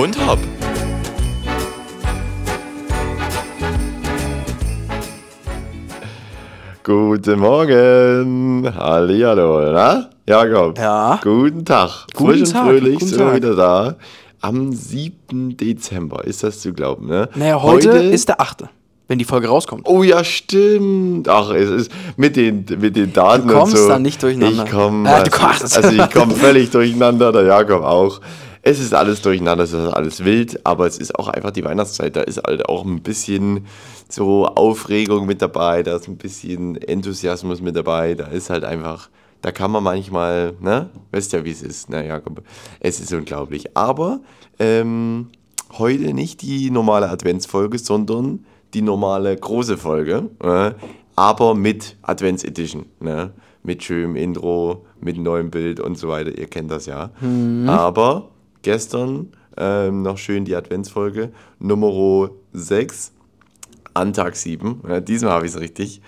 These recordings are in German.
und hopp. Guten Morgen. Hallihallo, na? Jakob. Ja. Guten Tag. Guten Frisch und Tag, fröhlich guten sind wir Tag. wieder da. Am 7. Dezember ist das zu glauben, ne? Naja, heute, ist der 8., wenn die Folge rauskommt. Oh ja, stimmt. Ach, es ist mit den, mit den Daten Du kommst und so. dann nicht durcheinander. Ich komme, Äh, du also, also ich komme völlig durcheinander, der Jakob auch. Es ist alles durcheinander, es ist alles wild, aber es ist auch einfach die Weihnachtszeit. Da ist halt auch ein bisschen so Aufregung mit dabei, da ist ein bisschen Enthusiasmus mit dabei. Da ist halt einfach, da kann man manchmal, ne? Weißt ja, wie es ist, ne, Jakob? Es ist unglaublich. Aber ähm, heute nicht die normale Adventsfolge, sondern die normale große Folge, äh, aber mit Advents Edition, ne? mit schönem Intro, mit neuem Bild und so weiter. Ihr kennt das ja. Aber gestern ähm, noch schön die Adventsfolge Nummer 6 an Tag 7. Ja, diesmal habe ich es richtig.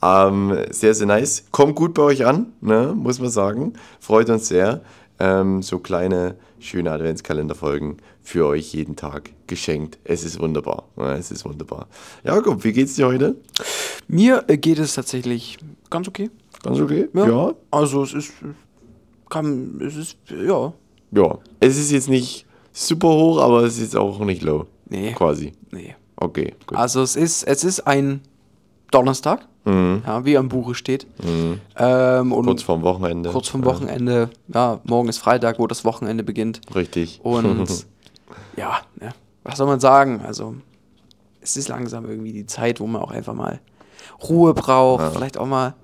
Ähm, sehr, sehr nice. Kommt gut bei euch an, ne, muss man sagen. Freut uns sehr. Ähm, so kleine, schöne Adventskalenderfolgen für euch jeden Tag geschenkt. Es ist wunderbar. Ja, es ist wunderbar. Jakob, wie geht's dir heute? Mir äh, geht es tatsächlich ganz okay. Ganz okay? Also es ist, kann, es ist, ja, Ja. Es ist jetzt nicht super hoch, aber es ist auch nicht low. Nee. Quasi. nee. Okay, gut. Also es ist, es ist ein Donnerstag, ja, wie am Buche steht. Ähm, und kurz vorm Wochenende. kurz vorm Wochenende, ja, morgen ist Freitag, wo das Wochenende beginnt. Richtig. Und ja, ne, was soll man sagen? Also, es ist langsam irgendwie die Zeit, wo man auch einfach mal Ruhe braucht, vielleicht auch mal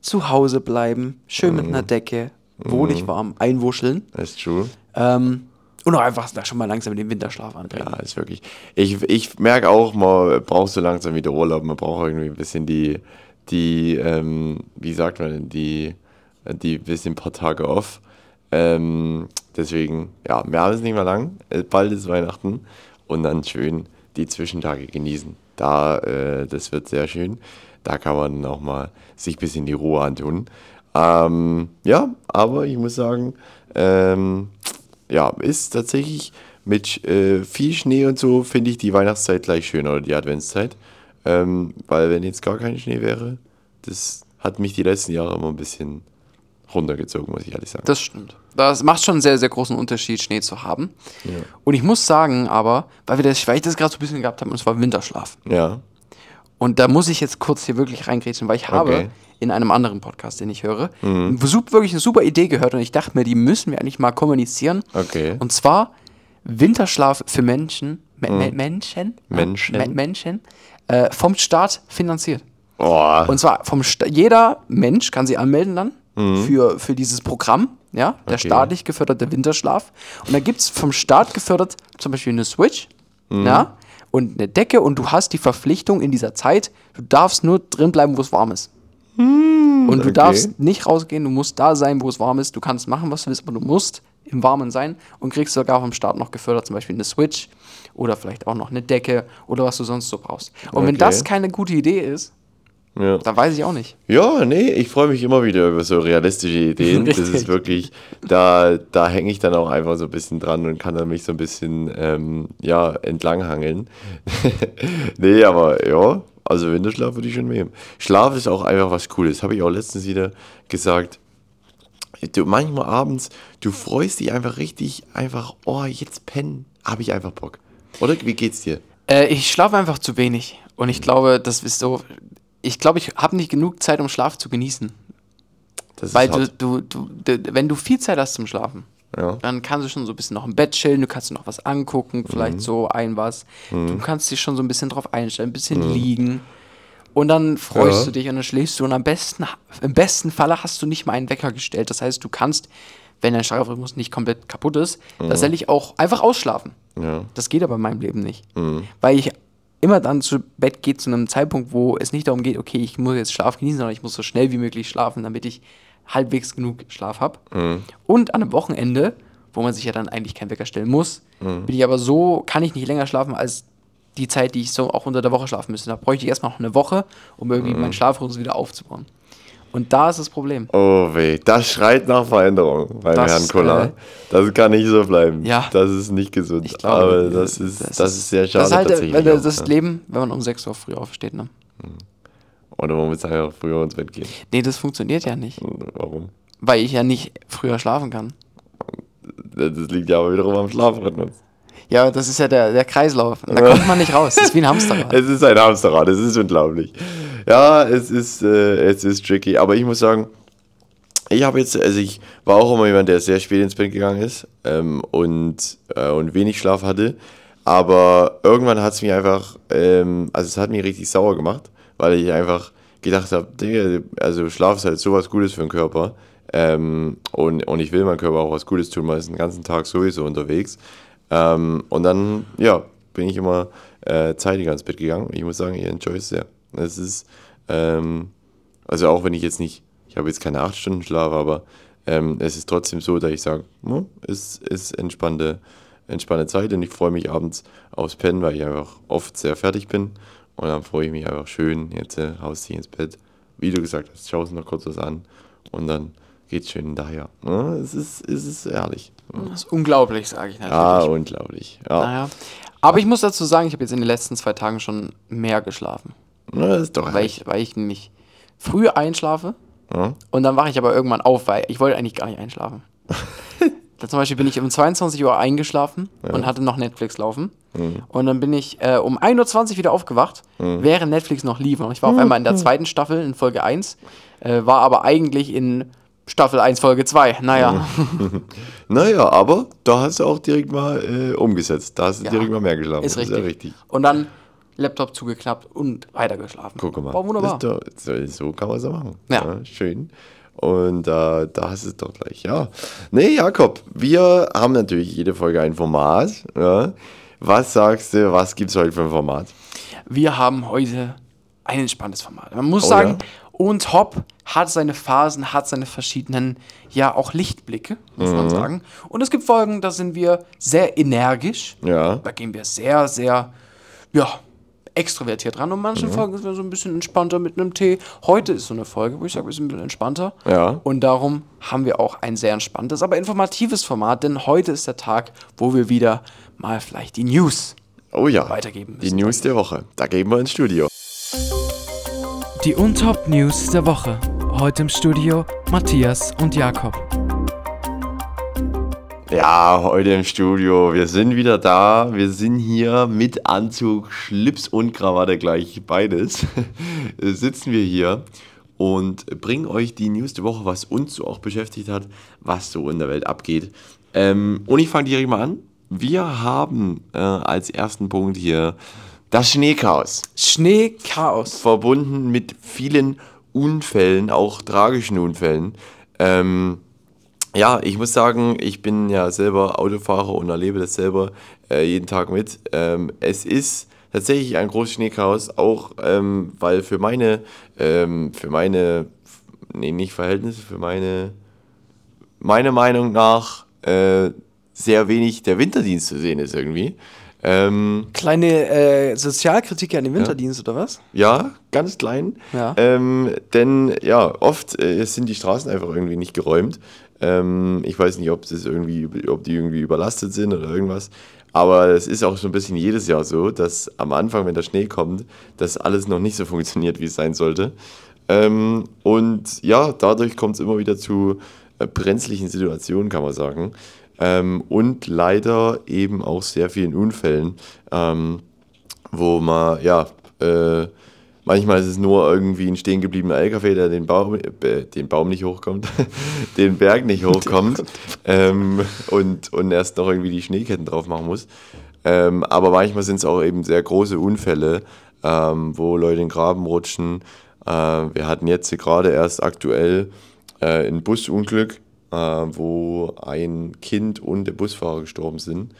zu Hause bleiben, schön mit einer Decke, wohlig warm, einwuscheln. That's true. Ähm, und auch einfach da schon mal langsam den Winterschlaf anbringen. Ja, ist wirklich. Ich, ich merke auch, man braucht so langsam wieder Urlaub. Man braucht irgendwie ein bisschen die, die ähm, wie sagt man denn, die, die bisschen paar Tage off. Ähm, deswegen, ja, wir haben es nicht mehr lang. Äh, Bald ist Weihnachten und dann schön die Zwischentage genießen. Da, äh, das wird sehr schön. Da kann man auch mal sich ein bisschen die Ruhe antun. Ähm, ja, aber ich muss sagen, ähm, ja, ist tatsächlich mit äh, viel Schnee und so, finde ich die Weihnachtszeit gleich schöner oder die Adventszeit. Ähm, weil wenn jetzt gar kein Schnee wäre, das hat mich die letzten Jahre immer ein bisschen runtergezogen, muss ich ehrlich sagen. Das stimmt. Das macht schon einen sehr, sehr großen Unterschied, Schnee zu haben. Und ich muss sagen, aber, weil, wir das, weil ich das gerade so ein bisschen gehabt haben, und zwar Winterschlaf. ja, Und da muss ich jetzt kurz hier wirklich reingrätschen, weil ich habe Okay. in einem anderen Podcast, den ich höre, sup- wirklich eine super Idee gehört und ich dachte mir, die müssen wir eigentlich mal kommunizieren. okay. Und zwar Winterschlaf für Menschen, Me Me Menschen, Menschen. Me Menschen äh, vom Staat finanziert. Oh, Und zwar vom Sta jeder Mensch kann sich anmelden dann für, für dieses Programm, ja, der Okay. staatlich geförderte Winterschlaf. Und da gibt es vom Staat gefördert zum Beispiel eine Switch, ja, und eine Decke und du hast die Verpflichtung in dieser Zeit, du darfst nur drin bleiben, wo es warm ist. und du okay. darfst nicht rausgehen, du musst da sein, wo es warm ist. Du kannst machen, was du willst, aber du musst im Warmen sein und kriegst sogar vom Staat noch gefördert, zum Beispiel eine Switch oder vielleicht auch noch eine Decke oder was du sonst so brauchst. Und wenn Okay. das keine gute Idee ist, ja. dann weiß ich auch nicht. Ja, nee, ich freue mich immer wieder über so realistische Ideen. das ist wirklich, da, da hänge ich dann auch einfach so ein bisschen dran und kann dann mich so ein bisschen, ähm, ja, entlanghangeln. nee, aber ja, also Winterschlaf würde ich schon nehmen. Schlaf ist auch einfach was Cooles. Habe ich auch letztens wieder gesagt. Du, manchmal abends, du freust dich einfach richtig, einfach, oh, jetzt pennen, habe ich einfach Bock. Oder wie geht's dir? Äh, ich schlafe einfach zu wenig. Und ich glaube, das ist so. Ich glaube, ich habe nicht genug Zeit, um Schlaf zu genießen. Das Weil ist du, du, du, du, wenn du viel Zeit hast zum Schlafen, Ja. dann kannst du schon so ein bisschen noch im Bett chillen, du kannst noch was angucken, Mhm. vielleicht so ein was. Du kannst dich schon so ein bisschen drauf einstellen, ein bisschen Mhm. liegen. Und dann freust Ja. du dich und dann schläfst du. Und am besten, im besten Falle hast du nicht mal einen Wecker gestellt. Das heißt, du kannst, wenn dein Schlafrhythmus nicht komplett kaputt ist, tatsächlich auch einfach ausschlafen. Mhm. Ja. Das geht aber in meinem Leben nicht. Weil ich immer dann zu Bett gehe zu einem Zeitpunkt, wo es nicht darum geht, okay, ich muss jetzt Schlaf genießen, sondern ich muss so schnell wie möglich schlafen, damit ich halbwegs genug Schlaf habe. Und an einem Wochenende, wo man sich ja dann eigentlich keinen Wecker stellen muss, bin ich aber so, kann ich nicht länger schlafen als die Zeit, die ich so auch unter der Woche schlafen müsste. Da bräuchte ich erstmal noch eine Woche, um irgendwie meinen Schlafrhythmus wieder aufzubauen. Und da ist das Problem. Oh weh, das schreit nach Veränderung beim Das, Herrn Koller. äh, das kann nicht so bleiben. Ja. Das ist nicht gesund. Ich glaube, Aber das ist, das, ist sehr schade Das ist halt äh, tatsächlich. das, auch, das ja. Leben, wenn man um 6 Uhr früh aufsteht. Ne? Oder man muss einfach früher ins Bett gehen. Nee, das funktioniert ja nicht. Warum? Weil ich ja nicht früher schlafen kann. Das liegt ja aber wiederum am Schlafrhythmus. Ja, das ist ja der, der Kreislauf. Da kommt man nicht raus. Das ist wie ein Hamsterrad. Es ist ein Hamsterrad, es ist unglaublich. Ja, es ist, äh, es ist tricky. Aber ich muss sagen, ich habe jetzt, also ich war auch immer jemand, der sehr spät ins Bett gegangen ist ähm, und, äh, und wenig Schlaf hatte. Aber irgendwann hat es mich einfach, ähm, also es hat mich richtig sauer gemacht, weil ich einfach gedacht habe, also Schlaf ist halt sowas Gutes für den Körper. Ähm, und, und ich will meinem Körper auch was Gutes tun, weil ich den ganzen Tag sowieso unterwegs. Ähm, und dann, ja, bin ich immer äh, zeitiger ins Bett gegangen. Ich muss sagen, ich enjoy es sehr. Es ist, ähm, also auch wenn ich jetzt nicht, ich habe jetzt keine 8 Stunden Schlaf, aber ähm, es ist trotzdem so, dass ich sage, hm, es ist entspannte, entspannte Zeit und ich freue mich abends aufs Pennen, weil ich einfach oft sehr fertig bin. Und dann freue ich mich einfach schön, jetzt äh, haust dich ins Bett. Wie du gesagt hast, schaust noch kurz was an und dann geht's schön daher. Ja, es, ist, es ist herrlich. Das ist unglaublich, sage ich natürlich. Ah, unglaublich. Ja, Naja. Aber ich muss dazu sagen, ich habe jetzt in den letzten zwei Tagen schon mehr geschlafen. Na, das ist doch Weil ich, weil ich nämlich früh einschlafe Ja. und dann wache ich aber irgendwann auf, weil ich wollte eigentlich gar nicht einschlafen. da zum Beispiel bin ich um 22 Uhr eingeschlafen und hatte noch Netflix laufen. Mhm. Und dann bin ich äh, um 1.20 Uhr wieder aufgewacht, während Netflix noch lief. Und ich war auf einmal in der zweiten Staffel, in Folge 1, äh, war aber eigentlich in Staffel 1, Folge 2. Naja, Naja, aber da hast du auch direkt mal äh, umgesetzt. Da hast du Ja, direkt mal mehr geschlafen. ist Das richtig. ja richtig. Und dann Laptop zugeklappt und weitergeschlafen. Guck mal. War wunderbar. Ist doch, so, kann man es machen. Ja. Schön. Und äh, da hast du es doch gleich. Ja. Nee, Jakob, wir haben natürlich jede Folge ein Format. Ja. Was sagst du, was gibt es heute für ein Format? Wir haben heute ein entspanntes Format. Man muss Oh sagen, ja? Und Hop hat seine Phasen, hat seine verschiedenen, ja auch Lichtblicke, muss Mhm. man sagen. Und es gibt Folgen, da sind wir sehr energisch. Ja. Da gehen wir sehr, sehr, ja, extrovertiert ran. Und Mhm. manchen Folgen sind wir so ein bisschen entspannter mit einem Tee. Heute ist so eine Folge, wo ich sage, wir sind ein bisschen entspannter. Ja. Und darum haben wir auch ein sehr entspanntes, aber informatives Format, denn heute ist der Tag, wo wir wieder mal vielleicht die News Oh ja. weitergeben Die müssen. News der Woche. Da gehen wir ins Studio. Die Untop News der Woche. Heute im Studio Matthias und Jakob. Ja, heute im Studio. Wir sind wieder da. Wir sind hier mit Anzug, Schlips und Krawatte gleich beides. Sitzen wir hier und bringen euch die News der Woche, was uns so auch beschäftigt hat, was so in der Welt abgeht. Ähm, und ich fange direkt mal an. Wir haben äh, als ersten Punkt hier das Schneechaos Schneechaos. verbunden mit vielen Unfällen, auch tragischen Unfällen. Ähm, ja, ich muss sagen, ich bin ja selber Autofahrer und erlebe das selber äh, jeden Tag mit. Ähm, es ist tatsächlich ein großes Schneechaos, auch ähm, weil für meine, ähm, für meine, nee, nicht Verhältnisse, für meine, meiner Meinung nach äh, sehr wenig der Winterdienst zu sehen ist irgendwie. Ähm, Kleine äh, Sozialkritik an den Winterdienst, oder was? Ja, ganz klein. Ja. Ähm, denn ja, oft äh, sind die Straßen einfach irgendwie nicht geräumt. Ähm, ich weiß nicht, ob, das irgendwie, ob die irgendwie überlastet sind oder irgendwas. Aber es ist auch so ein bisschen jedes Jahr so, dass am Anfang, wenn der Schnee kommt, dass alles noch nicht so funktioniert, wie es sein sollte. Ähm, und ja, dadurch kommt es immer wieder zu äh, brenzlichen Situationen, kann man sagen. Ähm, und leider eben auch sehr vielen Unfällen. Ähm, wo man, ja, äh, manchmal ist es nur irgendwie ein stehen gebliebener LKW, der den Baum, äh, den Baum nicht hochkommt, den Berg nicht hochkommt ähm, und, und erst noch irgendwie die Schneeketten drauf machen muss. Ähm, aber manchmal sind es auch eben sehr große Unfälle, ähm, wo Leute in den Graben rutschen. Äh, wir hatten jetzt gerade erst aktuell äh, ein Busunglück, äh, wo ein Kind und der Busfahrer gestorben sind.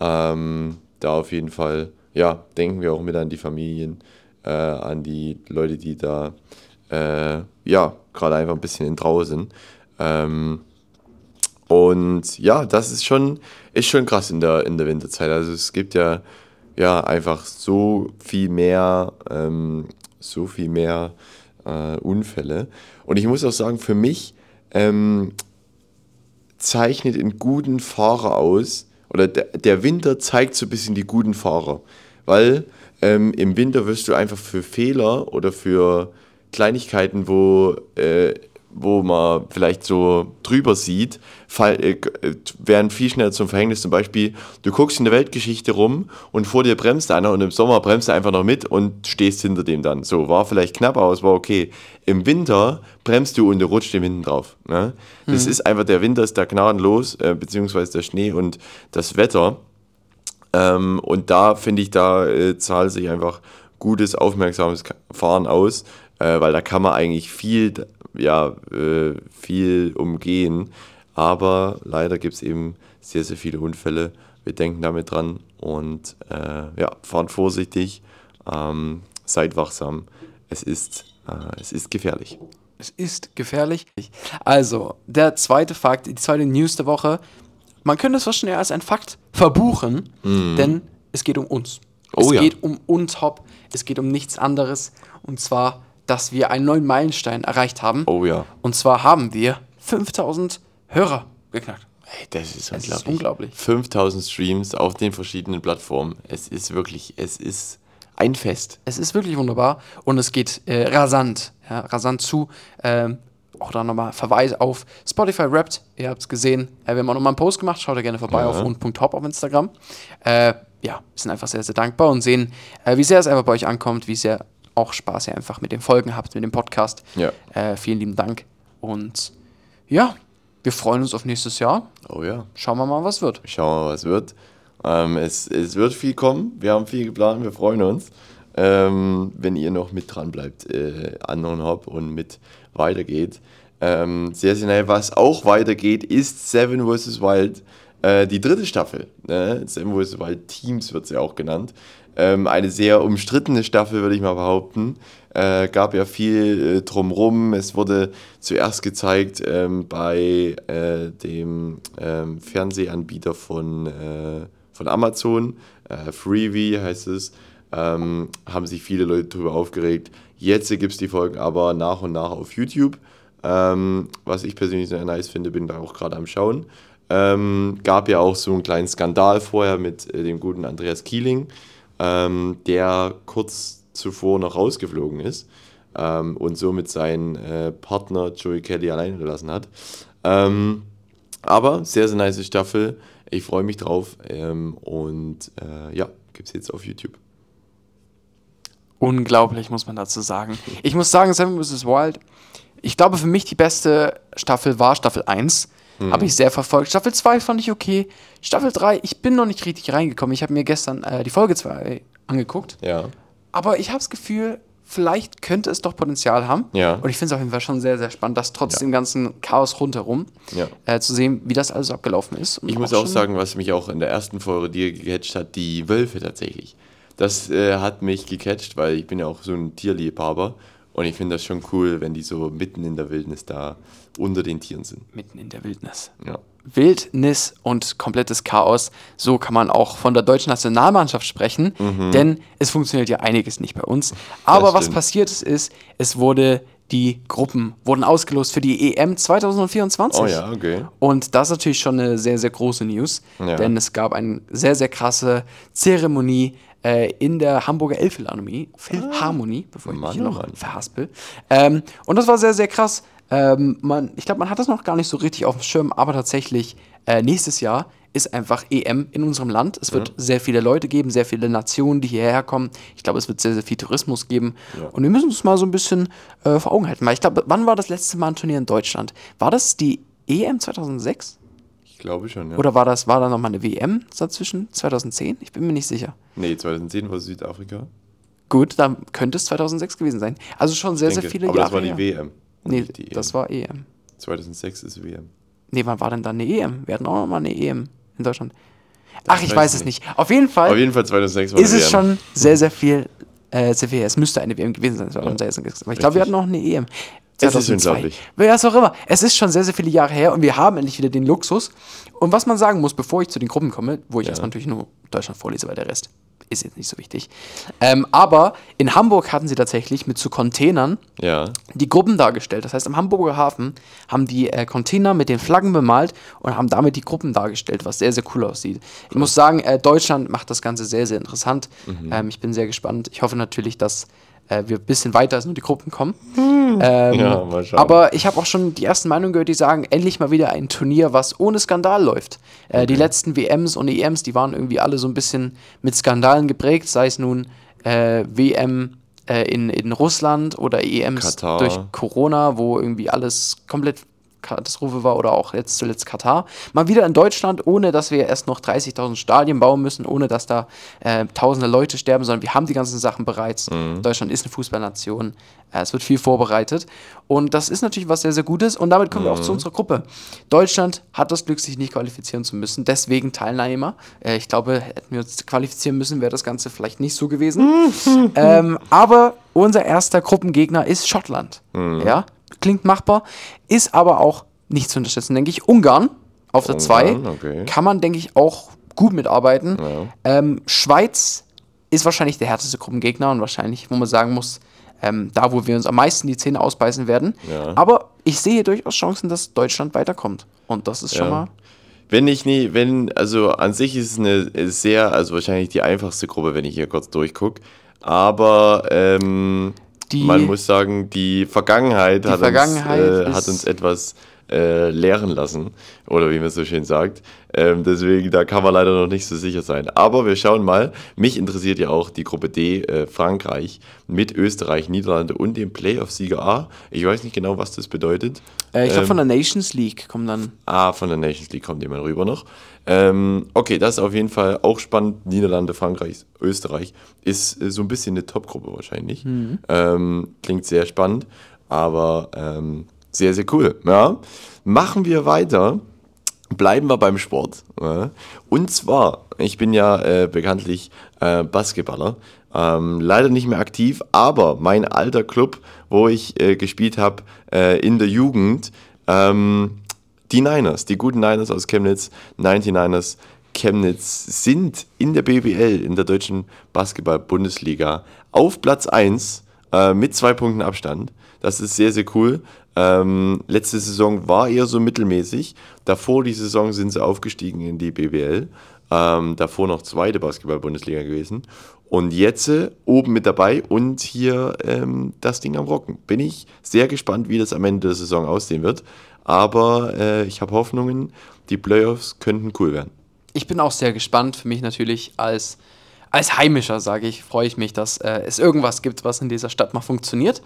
Ähm, da auf jeden Fall, ja, denken wir auch mit an die Familien, äh, an die Leute, die da, äh, ja, gerade einfach ein bisschen in Trauer sind. Ähm, und ja, das ist schon, ist schon krass in der, in der Winterzeit. Also es gibt ja, ja einfach so viel mehr, ähm, so viel mehr äh, Unfälle. Und ich muss auch sagen, für mich ähm, zeichnet einen guten Fahrer aus, oder der, Winter zeigt so ein bisschen die guten Fahrer. Weil ähm, im Winter wirst du einfach für Fehler oder für Kleinigkeiten, wo äh, wo man vielleicht so drüber sieht, fall, äh, werden viel schneller zum Verhängnis. Zum Beispiel, du guckst in der Weltgeschichte rum und vor dir bremst einer und im Sommer bremst er einfach noch mit und stehst hinter dem dann. So, war vielleicht knapp, aber es war okay. Im Winter bremst du und du rutscht dem hinten drauf. Ne? Das mhm. ist einfach, der Winter ist da gnadenlos, äh, beziehungsweise der Schnee und das Wetter. Ähm, und da finde ich, da äh, zahlt sich einfach gutes, aufmerksames Fahren aus, äh, weil da kann man eigentlich viel ja, äh, viel umgehen. Aber leider gibt es eben sehr, sehr viele Unfälle. Wir denken damit dran und äh, ja, fahren vorsichtig, ähm, seid wachsam. Es ist, äh, es ist gefährlich. Es ist gefährlich. Also, der zweite Fakt, die zweite News der Woche. Man könnte es fast schnell als ein Fakt verbuchen, mm. denn es geht um uns. Oh, es ja. geht um uns, Hop. Es geht um nichts anderes. Und zwar dass wir einen neuen Meilenstein erreicht haben. Oh ja. Und zwar haben wir 5000 Hörer geknackt. Hey, das ist, unglaublich. ist unglaublich. 5000 Streams auf den verschiedenen Plattformen. Es ist wirklich, es ist ein Fest. Es ist wirklich wunderbar und es geht äh, rasant, ja, rasant zu. Ähm, auch da nochmal Verweis auf Spotify Rapped. Ihr habt es gesehen. Äh, wir haben auch nochmal einen Post gemacht. Schaut da gerne vorbei ja. auf und.top auf Instagram. Äh, ja, sind einfach sehr, sehr dankbar und sehen, äh, wie sehr es einfach bei euch ankommt, wie sehr auch Spaß ihr einfach mit den Folgen habt, mit dem Podcast. Ja. Äh, vielen lieben Dank. Und ja, wir freuen uns auf nächstes Jahr. Oh ja. Schauen wir mal, was wird. Schauen wir mal, was wird. Ähm, es, es wird viel kommen. Wir haben viel geplant. Wir freuen uns. Ähm, wenn ihr noch mit dran bleibt äh, an und Hop und mit weitergeht. Ähm, sehr, sehr schnell. Was auch weitergeht, ist Seven vs. Wild. Äh, die dritte Staffel. Ne? Seven vs. Wild Teams wird sie auch genannt. Ähm, eine sehr umstrittene Staffel, würde ich mal behaupten. Äh, gab ja viel äh, drumrum. Es wurde zuerst gezeigt ähm, bei äh, dem ähm, Fernsehanbieter von, äh, von Amazon, äh, Freevee heißt es. Ähm, haben sich viele Leute darüber aufgeregt. Jetzt gibt es die Folgen aber nach und nach auf YouTube. Ähm, was ich persönlich sehr nice finde, bin da auch gerade am Schauen. Ähm, gab ja auch so einen kleinen Skandal vorher mit äh, dem guten Andreas Kieling ähm, der kurz zuvor noch rausgeflogen ist ähm, und somit seinen äh, Partner Joey Kelly allein gelassen hat. Ähm, aber sehr, sehr nice Staffel. Ich freue mich drauf ähm, und äh, ja, gibt es jetzt auf YouTube. Unglaublich, muss man dazu sagen. Ich muss sagen, Seven vs. Wild, ich glaube, für mich die beste Staffel war Staffel 1. Mhm. Habe ich sehr verfolgt. Staffel 2 fand ich okay. Staffel 3, ich bin noch nicht richtig reingekommen. Ich habe mir gestern äh, die Folge 2 angeguckt. Ja. Aber ich habe das Gefühl, vielleicht könnte es doch Potenzial haben. Ja. Und ich finde es auf jeden Fall schon sehr, sehr spannend, das trotz ja. dem ganzen Chaos rundherum ja. äh, zu sehen, wie das alles abgelaufen ist. Und ich muss auch sagen, was mich auch in der ersten Folge dir gecatcht hat, die Wölfe tatsächlich. Das äh, hat mich gecatcht, weil ich bin ja auch so ein Tierliebhaber und ich finde das schon cool, wenn die so mitten in der Wildnis da unter den Tieren sind. Mitten in der Wildnis. Ja. Wildnis und komplettes Chaos. So kann man auch von der deutschen Nationalmannschaft sprechen, mhm. denn es funktioniert ja einiges nicht bei uns. Aber was passiert ist, ist, es wurde die Gruppen wurden ausgelost für die EM 2024. Oh ja, okay. Und das ist natürlich schon eine sehr, sehr große News, ja. denn es gab eine sehr, sehr krasse Zeremonie äh, in der Hamburger Elbphilharmonie, Philharmonie, ah, bevor ich Mann, mich noch Mann. verhaspel. Ähm, und das war sehr, sehr krass. Ähm, man, ich glaube, man hat das noch gar nicht so richtig auf dem Schirm, aber tatsächlich äh, nächstes Jahr ist einfach EM in unserem Land. Es wird mhm. sehr viele Leute geben, sehr viele Nationen, die hierher kommen. Ich glaube, es wird sehr, sehr viel Tourismus geben. Ja. Und wir müssen uns mal so ein bisschen äh, vor Augen halten. Weil ich glaube, wann war das letzte Mal ein Turnier in Deutschland? War das die EM 2006? Ich glaube schon, ja. Oder war das, war da nochmal eine WM dazwischen? 2010? Ich bin mir nicht sicher. Nee, 2010 war Südafrika. Gut, dann könnte es 2006 gewesen sein. Also schon sehr, denke, sehr viele aber Jahre. Aber das war die WM. Nee, das war EM. 2006 ist WM. Nee, wann war denn dann eine EM? Wir hatten auch noch mal eine EM in Deutschland. Ach, ich weiß, es nicht. Auf jeden Fall. Auf jeden Fall 2006 war Ist es schon sehr, sehr viel. Äh, sehr viel. Es müsste eine WM gewesen sein. Ja. Aber ich glaube, wir hatten noch eine EM. 2002. Es ist unglaublich. Was auch immer. Es ist schon sehr, sehr viele Jahre her und wir haben endlich wieder den Luxus. Und was man sagen muss, bevor ich zu den Gruppen komme, wo ich ja. erstmal natürlich nur Deutschland vorlese, weil der Rest ist jetzt nicht so wichtig. Ähm, aber in Hamburg hatten sie tatsächlich mit so Containern Ja. die Gruppen dargestellt. Das heißt, am Hamburger Hafen haben die äh, Container mit den Flaggen bemalt und haben damit die Gruppen dargestellt, was sehr, sehr cool aussieht. Ich muss sagen, äh, Deutschland macht das Ganze sehr, sehr interessant. Mhm. Ähm, ich bin sehr gespannt. Ich hoffe natürlich, dass äh, wir ein bisschen weiter als nur die Gruppen kommen. Hm. Ähm, Ja, mal schauen. aber ich habe auch schon die ersten Meinungen gehört, die sagen, endlich mal wieder ein Turnier, was ohne Skandal läuft. Äh, Die letzten WMs und EMs, die waren irgendwie alle so ein bisschen mit Skandalen geprägt, sei es nun äh, WM äh, in, in Russland oder EMs Katar. durch Corona, wo irgendwie alles komplett Katastrophe war oder auch jetzt zuletzt Katar. Mal wieder in Deutschland, ohne dass wir erst noch 30.000 Stadien bauen müssen, ohne dass da äh, tausende Leute sterben, sondern wir haben die ganzen Sachen bereits. Deutschland ist eine Fußballnation. Äh, es wird viel vorbereitet. Und das ist natürlich was sehr, sehr Gutes. Und damit kommen wir auch zu unserer Gruppe. Deutschland hat das Glück, sich nicht qualifizieren zu müssen. Deswegen Teilnehmer. Äh, ich glaube, hätten wir uns qualifizieren müssen, wäre das Ganze vielleicht nicht so gewesen. ähm, aber unser erster Gruppengegner ist Schottland. Ja, klingt machbar, ist aber auch nicht zu unterschätzen, denke ich. Ungarn auf der 2 Ungarn, okay. kann man, denke ich, auch gut mitarbeiten. Ähm, Schweiz ist wahrscheinlich der härteste Gruppengegner und wahrscheinlich, wo man sagen muss, ähm, da, wo wir uns am meisten die Zähne ausbeißen werden. Ja. Aber ich sehe durchaus Chancen, dass Deutschland weiterkommt. Und das ist schon Ja. mal. Wenn ich nie, wenn, also an sich ist es eine sehr, also wahrscheinlich die einfachste Gruppe, wenn ich hier kurz durchgucke. Aber ähm, Die- man muss sagen, die Vergangenheit, hat, Vergangenheit uns, äh, hat uns etwas äh, lehren lassen. Oder wie man so schön sagt. Ähm, deswegen, da kann man leider noch nicht so sicher sein. Aber wir schauen mal. Mich interessiert ja auch die Gruppe D, äh, Frankreich, mit Österreich, Niederlande und dem Playoff-Sieger A. Ich weiß nicht genau, was das bedeutet. Äh, ich glaube, Ähm, von der Nations League kommen dann. Ah, von der Nations League kommt jemand rüber noch. Ähm, okay, das ist auf jeden Fall auch spannend. Niederlande, Frankreich, Österreich ist äh, so ein bisschen eine Top-Gruppe wahrscheinlich. Ähm, klingt sehr spannend, aber ähm, sehr, sehr cool. Ja. Machen wir weiter. Bleiben wir beim Sport. Ja. Und zwar, ich bin ja äh, bekanntlich äh, Basketballer. Ähm, leider nicht mehr aktiv, aber mein alter Club, wo ich äh, gespielt habe äh, in der Jugend, ähm, die Niners, die guten Niners aus Chemnitz, 99ers Chemnitz, sind in der BBL, in der deutschen Basketball-Bundesliga, auf Platz 1 äh, mit zwei Punkten Abstand. Das ist sehr, sehr cool. Ähm, letzte Saison war eher so mittelmäßig. Davor die Saison sind sie aufgestiegen in die BBL. Ähm, davor noch zweite Basketball-Bundesliga gewesen. Und jetzt äh, oben mit dabei und hier ähm, das Ding am Rocken. Bin ich sehr gespannt, wie das am Ende der Saison aussehen wird. Aber äh, ich habe Hoffnungen, die Playoffs könnten cool werden. Ich bin auch sehr gespannt. Für mich natürlich als, als Heimischer, sage ich, freue ich mich, dass äh, es irgendwas gibt, was in dieser Stadt mal funktioniert.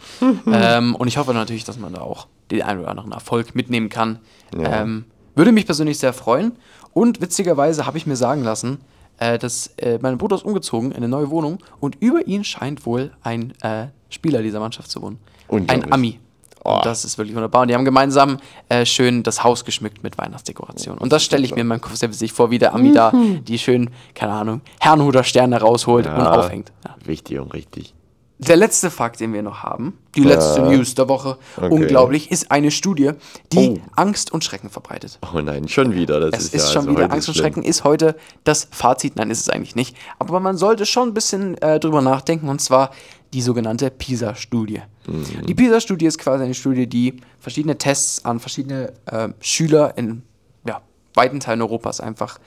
ähm, und ich hoffe natürlich, dass man da auch den einen oder anderen Erfolg mitnehmen kann. Ja. Ähm, würde mich persönlich sehr freuen. Und witzigerweise habe ich mir sagen lassen, äh, dass äh, mein Bruder ist umgezogen in eine neue Wohnung und über ihn scheint wohl ein äh, Spieler dieser Mannschaft zu wohnen. Ein. Ami. Oh. Und das ist wirklich wunderbar. Und die haben gemeinsam äh, schön das Haus geschmückt mit Weihnachtsdekoration. Und das stelle ich mir in meinem Kopf sehr witzig vor, wie der Ami da die schön, keine Ahnung, Herrnhuter Sterne rausholt und aufhängt. Ja. Wichtig und richtig. Der letzte Fakt, den wir noch haben, die letzte News der Woche, Okay. unglaublich, ist eine Studie, die Oh. Angst und Schrecken verbreitet. Oh nein, schon wieder. Das Es ist, ist, ja schon also wieder Angst und schlimm. Schrecken, ist heute das Fazit. Nein, ist es eigentlich nicht. Aber man sollte schon ein bisschen äh, drüber nachdenken, und zwar die sogenannte PISA-Studie. Mhm. Die PISA-Studie ist quasi eine Studie, die verschiedene Tests an verschiedene äh, Schüler in ja, weiten Teilen Europas einfach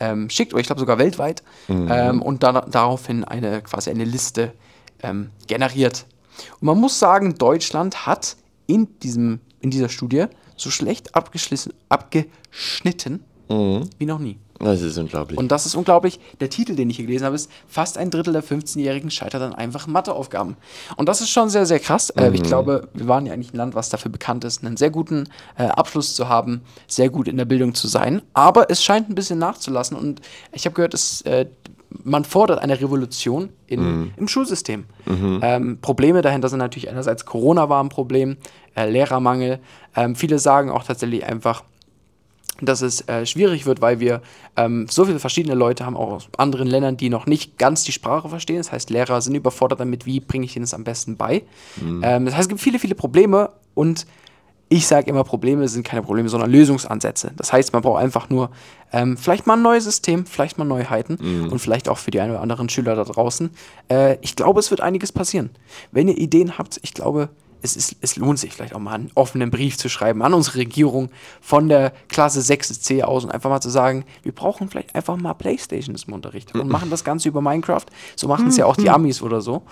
ähm, schickt, oder ich glaube sogar weltweit, Mhm. ähm, und dann daraufhin eine quasi eine Liste ähm, generiert. Und man muss sagen, Deutschland hat in, diesem, in dieser Studie so schlecht abgeschlissen, abgeschnitten Mhm. wie noch nie. Das ist unglaublich. Und das ist unglaublich. Der Titel, den ich hier gelesen habe, ist Fast ein Drittel der 15-Jährigen scheitert an einfachen Matheaufgaben. Und das ist schon sehr, sehr krass. Äh, ich glaube, wir waren ja eigentlich ein Land, was dafür bekannt ist, einen sehr guten äh, Abschluss zu haben, sehr gut in der Bildung zu sein. Aber es scheint ein bisschen nachzulassen. Und ich habe gehört, es, äh, man fordert eine Revolution in, im Schulsystem. Ähm, Probleme dahinter sind natürlich einerseits Corona war ein Problem, äh, Lehrermangel. Ähm, viele sagen auch tatsächlich einfach, dass es äh, schwierig wird, weil wir ähm, so viele verschiedene Leute haben, auch aus anderen Ländern, die noch nicht ganz die Sprache verstehen. Das heißt, Lehrer sind überfordert damit, wie bringe ich ihnen das am besten bei. Ähm, das heißt, es gibt viele, viele Probleme und Ich sage immer, Probleme sind keine Probleme, sondern Lösungsansätze. Das heißt, man braucht einfach nur ähm, vielleicht mal ein neues System, vielleicht mal Neuheiten Mhm. und vielleicht auch für die einen oder anderen Schüler da draußen. Äh, ich glaube, es wird einiges passieren. Wenn ihr Ideen habt, ich glaube, es, ist, es lohnt sich vielleicht auch mal einen offenen Brief zu schreiben an unsere Regierung von der Klasse 6C aus und einfach mal zu sagen, wir brauchen vielleicht einfach mal Playstations im Unterricht und machen das Ganze über Minecraft. So machen es ja auch die Amis oder so.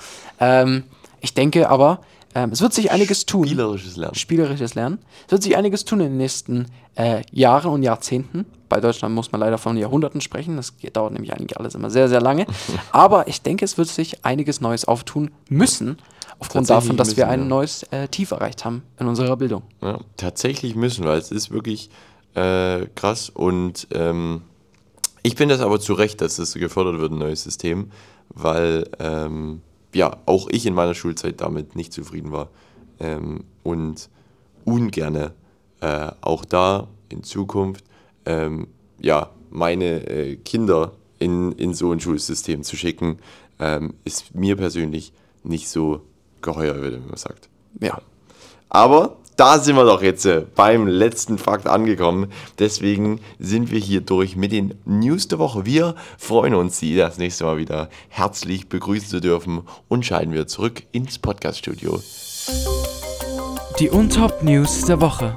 Ähm, ich denke aber, ähm, es wird sich einiges tun. Spielerisches Lernen. Spielerisches Lernen. Es wird sich einiges tun in den nächsten äh, Jahren und Jahrzehnten. Bei Deutschland muss man leider von Jahrhunderten sprechen. Das dauert nämlich eigentlich alles immer sehr, sehr lange. Aber ich denke, es wird sich einiges Neues auftun müssen, aufgrund davon, dass wir müssen, ein ja. neues äh, Tief erreicht haben in unserer Bildung. Ja, tatsächlich müssen, weil es ist wirklich äh, krass und ähm, ich finde das aber zu Recht, dass das gefördert wird, ein neues System, weil ähm, ja, auch ich in meiner Schulzeit damit nicht zufrieden war ähm, und ungerne äh, auch da in Zukunft ähm, ja, meine äh, Kinder in, in so ein Schulsystem zu schicken, ähm, ist mir persönlich nicht so geheuer, würde man sagt. Ja. Aber da sind wir doch jetzt äh, beim letzten Fakt angekommen. Deswegen sind wir hier durch mit den News der Woche. Wir freuen uns, Sie das nächste Mal wieder herzlich begrüßen zu dürfen und schalten wir zurück ins Podcaststudio. Die Untop News der Woche.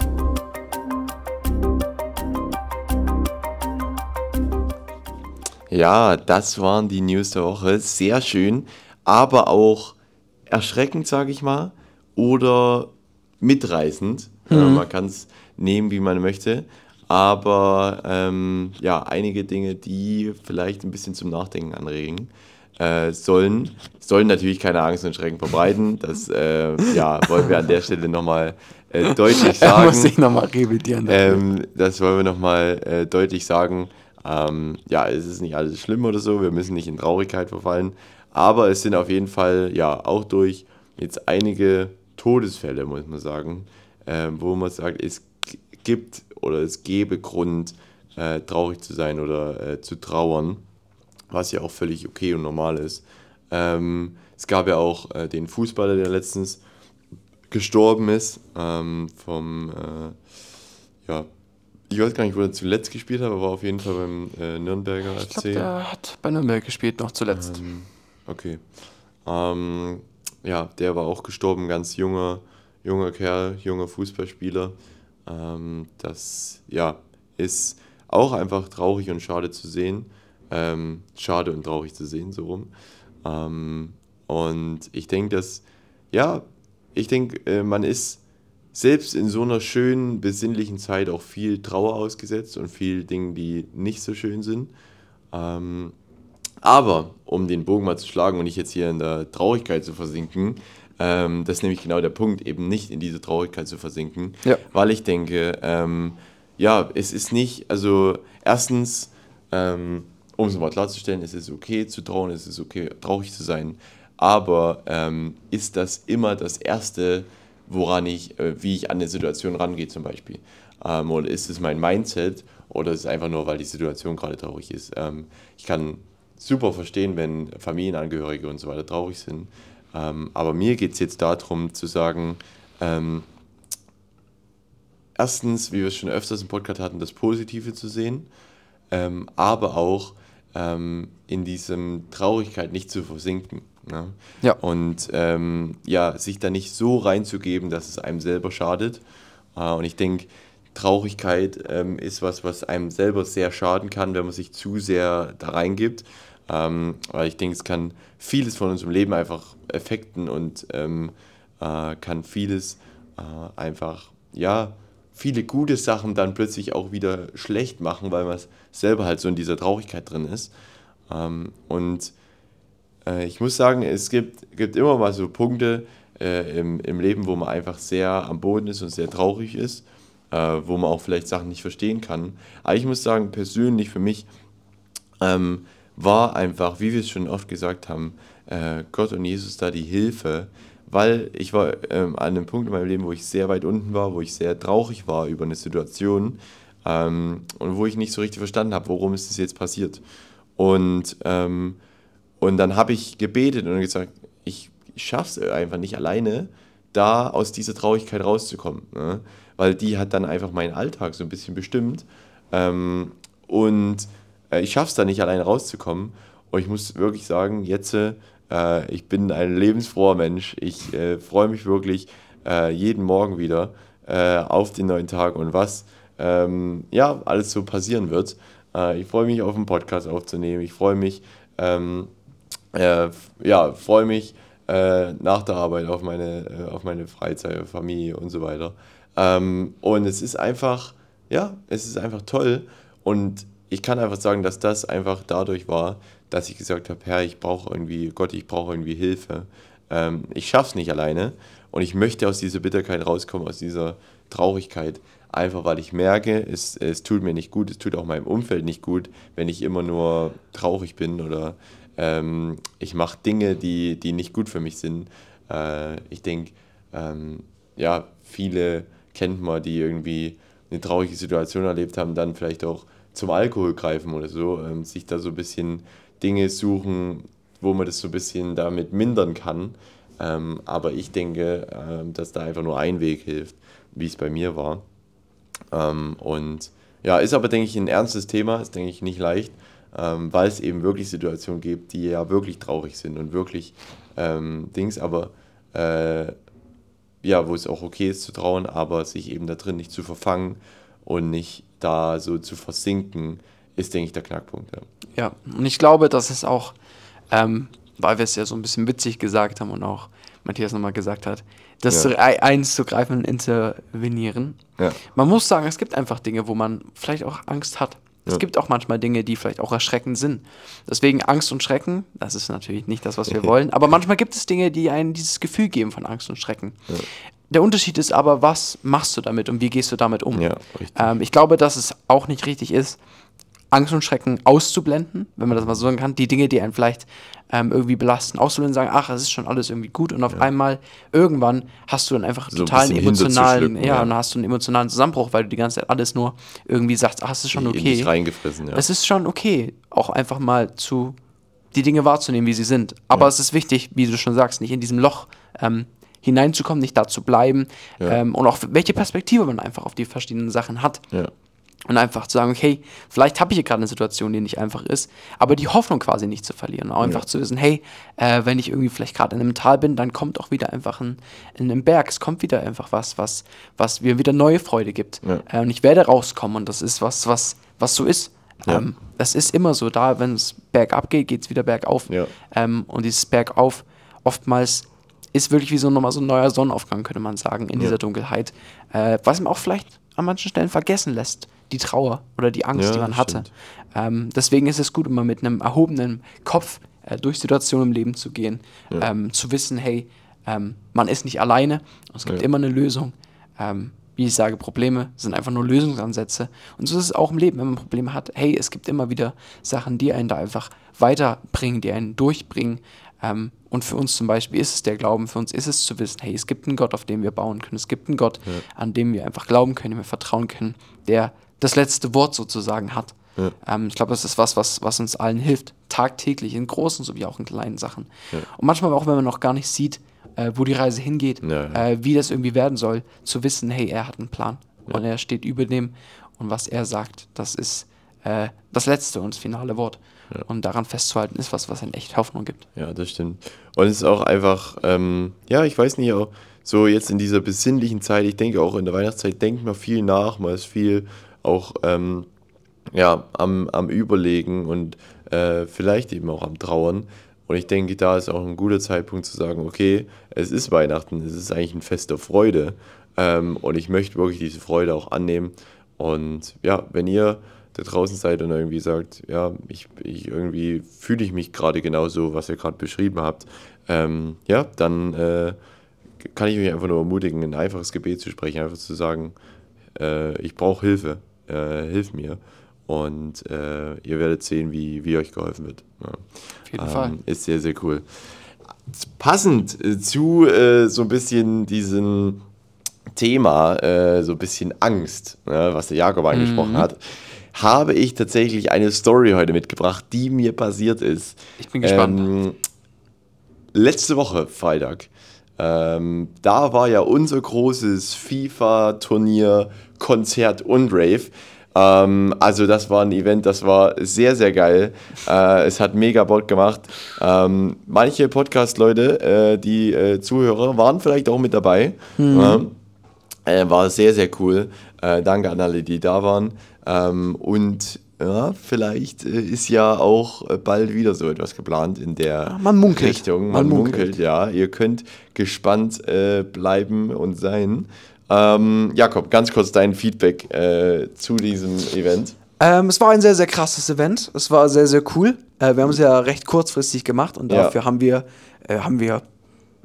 Ja, das waren die News der Woche. Sehr schön, aber auch erschreckend, sage ich mal, oder mitreißend. Äh, man kann es nehmen, wie man möchte. Aber ähm, ja, einige Dinge, die vielleicht ein bisschen zum Nachdenken anregen äh, sollen, sollen natürlich keine Angst und Schrecken verbreiten. Das äh, ja, wollen wir an der Stelle nochmal äh, deutlich sagen. muss ich nochmal revidieren. Ähm, das wollen wir nochmal äh, deutlich sagen. Ähm, ja, es ist nicht alles schlimm oder so, wir müssen nicht in Traurigkeit verfallen, aber es sind auf jeden Fall ja auch durch jetzt einige Todesfälle, muss man sagen, ähm, wo man sagt, es gibt oder es gäbe Grund, äh, traurig zu sein oder äh, zu trauern, was ja auch völlig okay und normal ist. Ähm, es gab ja auch äh, den Fußballer, der letztens gestorben ist, ähm, vom äh, ja, ich weiß gar nicht, wo er zuletzt gespielt hat, aber war auf jeden Fall beim äh, Nürnberger ich glaube, FC. der hat bei Nürnberg gespielt, noch zuletzt. Okay. Ähm, ja, der war auch gestorben, ganz junger, junger Kerl, junger Fußballspieler. Ähm, das ja, ist auch einfach traurig und schade zu sehen. Ähm, schade und traurig zu sehen, so rum. Ähm, und ich denke, dass, ja, ich denke, äh, man ist selbst in so einer schönen, besinnlichen Zeit auch viel Trauer ausgesetzt und viel Dingen, die nicht so schön sind. Ähm, aber um den Bogen mal zu schlagen und nicht jetzt hier in der Traurigkeit zu versinken, ähm, das ist nämlich genau der Punkt, eben nicht in diese Traurigkeit zu versinken, Ja. weil ich denke, ähm, ja, es ist nicht, also erstens, ähm, um es mal klarzustellen, es ist okay zu trauern, es ist okay traurig zu sein, aber ähm, ist das immer das Erste, woran ich, äh, wie ich an eine Situation rangehe zum Beispiel? Ähm, oder ist es mein Mindset oder ist es einfach nur, weil die Situation gerade traurig ist? Ähm, ich kann super verstehen, wenn Familienangehörige und so weiter traurig sind. Ähm, aber mir geht es jetzt darum zu sagen, ähm, erstens, wie wir es schon öfters im Podcast hatten, das Positive zu sehen, ähm, aber auch ähm, in diesem Traurigkeit nicht zu versinken. Ne? Ja. Und ähm, ja, sich da nicht so reinzugeben, dass es einem selber schadet. Äh, und ich denke, Traurigkeit ähm, ist was, was einem selber sehr schaden kann, wenn man sich zu sehr da reingibt. Ähm, weil ich denke, es kann vieles von unserem Leben einfach affekten und ähm, äh, kann vieles äh, einfach, ja, viele gute Sachen dann plötzlich auch wieder schlecht machen, weil man selber halt so in dieser Traurigkeit drin ist. Ähm, und äh, ich muss sagen, es gibt, gibt immer mal so Punkte äh, im, im Leben, wo man einfach sehr am Boden ist und sehr traurig ist, äh, wo man auch vielleicht Sachen nicht verstehen kann. Aber ich muss sagen, persönlich für mich ähm, war einfach, wie wir es schon oft gesagt haben, äh, Gott und Jesus da die Hilfe, weil ich war ähm, an einem Punkt in meinem Leben, wo ich sehr weit unten war, wo ich sehr traurig war über eine Situation ähm, und wo ich nicht so richtig verstanden habe, warum ist das jetzt passiert. Und, ähm, und dann habe ich gebetet und gesagt, ich, es einfach nicht alleine, da aus dieser Traurigkeit rauszukommen. Ne? weil die hat dann einfach meinen Alltag so ein bisschen bestimmt. Ähm, und ich schaffe es da nicht alleine rauszukommen. Und ich muss wirklich sagen, jetzt, äh, ich bin ein lebensfroher Mensch. Ich äh, freue mich wirklich äh, jeden Morgen wieder äh, auf den neuen Tag und was ähm, ja alles so passieren wird. Äh, ich freue mich auf den Podcast aufzunehmen. Ich freue mich, ähm, ja, freue mich nach der Arbeit auf meine, auf meine Freizeit, Familie und so weiter. Ähm, und es ist einfach, ja, es ist einfach toll. Und ich kann einfach sagen, dass das einfach dadurch war, dass ich gesagt habe, Herr, ich brauche irgendwie, Gott, ich brauche irgendwie Hilfe. Ähm, ich schaffe es nicht alleine und ich möchte aus dieser Bitterkeit rauskommen, aus dieser Traurigkeit, einfach weil ich merke, es, es tut mir nicht gut, es tut auch meinem Umfeld nicht gut, wenn ich immer nur traurig bin oder ähm, ich mache Dinge, die, die nicht gut für mich sind. Äh, ich denke, ähm, ja, viele kennt man, die irgendwie eine traurige Situation erlebt haben, dann vielleicht auch zum Alkohol greifen oder so, ähm, sich da so ein bisschen Dinge suchen, wo man das so ein bisschen damit mindern kann. Ähm, aber ich denke, ähm, dass da einfach nur ein Weg hilft, wie es bei mir war. Ähm, und ja, ist aber, denke ich, ein ernstes Thema, ist, denke ich, nicht leicht, ähm, weil es eben wirklich Situationen gibt, die ja wirklich traurig sind und wirklich ähm, Dings, aber äh, ja, wo es auch okay ist zu trauen, aber sich eben da drin nicht zu verfangen und nicht da so zu versinken, ist, denke ich, der Knackpunkt. Ja, ja und ich glaube, dass es auch, ähm, weil wir es ja so ein bisschen witzig gesagt haben und auch Matthias nochmal gesagt hat, das ja. eins zu greifen und intervenieren. Ja. Man muss sagen, es gibt einfach Dinge, wo man vielleicht auch Angst hat. Ja. Es gibt auch manchmal Dinge, die vielleicht auch erschreckend sind. Deswegen Angst und Schrecken, das ist natürlich nicht das, was wir wollen, aber manchmal gibt es Dinge, die einen dieses Gefühl geben von Angst und Schrecken. Ja. Der Unterschied ist aber, was machst du damit und wie gehst du damit um? Ja, ähm, ich glaube, dass es auch nicht richtig ist, Angst und Schrecken auszublenden, wenn man das mal so sagen kann. Die Dinge, die einen vielleicht ähm, irgendwie belasten, auszublenden, sagen, ach, es ist schon alles irgendwie gut und auf ja. einmal irgendwann hast du dann einfach so totalen ein emotionalen, ja, ja, und hast du einen emotionalen Zusammenbruch, weil du die ganze Zeit alles nur irgendwie sagst, ach, es ist schon okay. reingefressen, ja. Es ist schon okay, auch einfach mal zu die Dinge wahrzunehmen, wie sie sind. Aber es ist wichtig, wie du schon sagst, nicht in diesem Loch ähm, hineinzukommen, nicht da zu bleiben ähm, und auch welche Perspektive man einfach auf die verschiedenen Sachen hat. Ja. Und einfach zu sagen, okay, vielleicht habe ich hier gerade eine Situation, die nicht einfach ist, aber die Hoffnung quasi nicht zu verlieren. Auch einfach ja. zu wissen, hey, äh, wenn ich irgendwie vielleicht gerade in einem Tal bin, dann kommt auch wieder einfach ein, in einem Berg, es kommt wieder einfach was, was, was mir wieder neue Freude gibt. Ja. Äh, und ich werde rauskommen und das ist was, was, was so ist. Ja. Ähm, das ist immer so, da, wenn es bergab geht, geht es wieder bergauf. Ähm, und dieses Bergauf oftmals ist wirklich wie so nochmal so ein neuer Sonnenaufgang, könnte man sagen, in dieser Dunkelheit. Äh, was man auch vielleicht an manchen Stellen vergessen lässt die Trauer oder die Angst, ja, die man hatte. Ähm, deswegen ist es gut, immer mit einem erhobenen Kopf äh, durch Situationen im Leben zu gehen, ja. ähm, zu wissen, hey, ähm, man ist nicht alleine, es gibt ja. immer eine Lösung. Ähm, wie ich sage, Probleme sind einfach nur Lösungsansätze. Und so ist es auch im Leben, wenn man Probleme hat. Hey, es gibt immer wieder Sachen, die einen da einfach weiterbringen, die einen durchbringen. Ähm, und für uns zum Beispiel ist es der Glauben, für uns ist es zu wissen, hey, es gibt einen Gott, auf dem wir bauen können. Es gibt einen Gott, ja. an dem wir einfach glauben können, dem wir vertrauen können, der das letzte Wort sozusagen hat. Ja. Ähm, ich glaube, das ist was, was, was uns allen hilft, tagtäglich, in großen sowie auch in kleinen Sachen. Ja. Und manchmal auch, wenn man noch gar nicht sieht, äh, wo die Reise hingeht, äh, wie das irgendwie werden soll, zu wissen, hey, er hat einen Plan und er steht über dem und was er sagt, das ist äh, das letzte und das finale Wort. Und daran festzuhalten, ist was, was einen echt Hoffnung gibt. Ja, das stimmt. Und es ist auch einfach, ähm, ja, ich weiß nicht, auch so jetzt in dieser besinnlichen Zeit, ich denke auch in der Weihnachtszeit, denkt man viel nach, man ist viel auch ähm, ja, am, am Überlegen und äh, vielleicht eben auch am Trauern. Und ich denke, da ist auch ein guter Zeitpunkt zu sagen, okay, es ist Weihnachten, es ist eigentlich ein Fest der Freude. Ähm, und ich möchte wirklich diese Freude auch annehmen. Und ja, wenn ihr da draußen seid und irgendwie sagt, ja, ich, ich irgendwie fühle ich mich gerade genauso, was ihr gerade beschrieben habt, ähm, ja, dann äh, kann ich mich einfach nur ermutigen, ein einfaches Gebet zu sprechen, einfach zu sagen, äh, ich brauche Hilfe äh, hilf mir. Und äh, ihr werdet sehen, wie, wie euch geholfen wird. Ja. Auf jeden ähm, Fall. Ist sehr, sehr cool. Passend äh, zu äh, so ein bisschen diesem Thema, so ein bisschen Angst, ne, was der Jakob angesprochen mhm. hat, habe ich tatsächlich eine Story heute mitgebracht, die mir passiert ist. Ich bin gespannt. Ähm, letzte Woche, Freitag, Ähm, da war ja unser großes FIFA-Turnier, Konzert und Rave. Ähm, also das war ein Event, das war sehr, sehr geil. Äh, es hat mega Bock gemacht. Ähm, manche Podcast-Leute, äh, die äh, Zuhörer, waren vielleicht auch mit dabei. Mhm. war sehr, sehr cool. Äh, danke an alle, die da waren. Ähm, und ja, vielleicht äh, ist ja auch äh, bald wieder so etwas geplant in der man munkelt. Richtung. Man, man munkelt. munkelt. ja. Ihr könnt gespannt bleiben und sein. Ähm, Jakob, ganz kurz dein Feedback äh, zu diesem Event. Ähm, es war ein sehr, sehr krasses Event. Es war sehr, sehr cool. Äh, wir haben es ja recht kurzfristig gemacht und dafür ja. haben, wir, äh, haben wir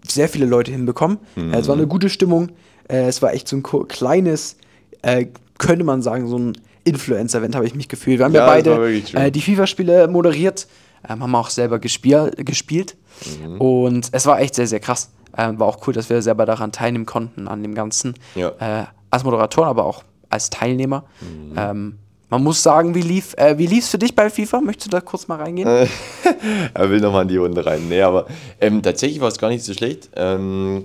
sehr viele Leute hinbekommen. Mhm. es war eine gute Stimmung. Äh, es war echt so ein kleines, äh, könnte man sagen, so ein Influencer-Event habe ich mich gefühlt. Wir haben ja, ja beide äh, die FIFA-Spiele moderiert, ähm, haben auch selber gespiel gespielt. Mhm. Und es war echt sehr, sehr krass. Äh, war auch cool, dass wir selber daran teilnehmen konnten, an dem Ganzen. Ja. Äh, als Moderator, aber auch als Teilnehmer. Mhm. Ähm, man muss sagen, wie lief äh, wie lief's für dich bei FIFA? Möchtest du da kurz mal reingehen? er will nochmal in die Runde rein. Nee, aber ähm, tatsächlich war es gar nicht so schlecht. Ähm,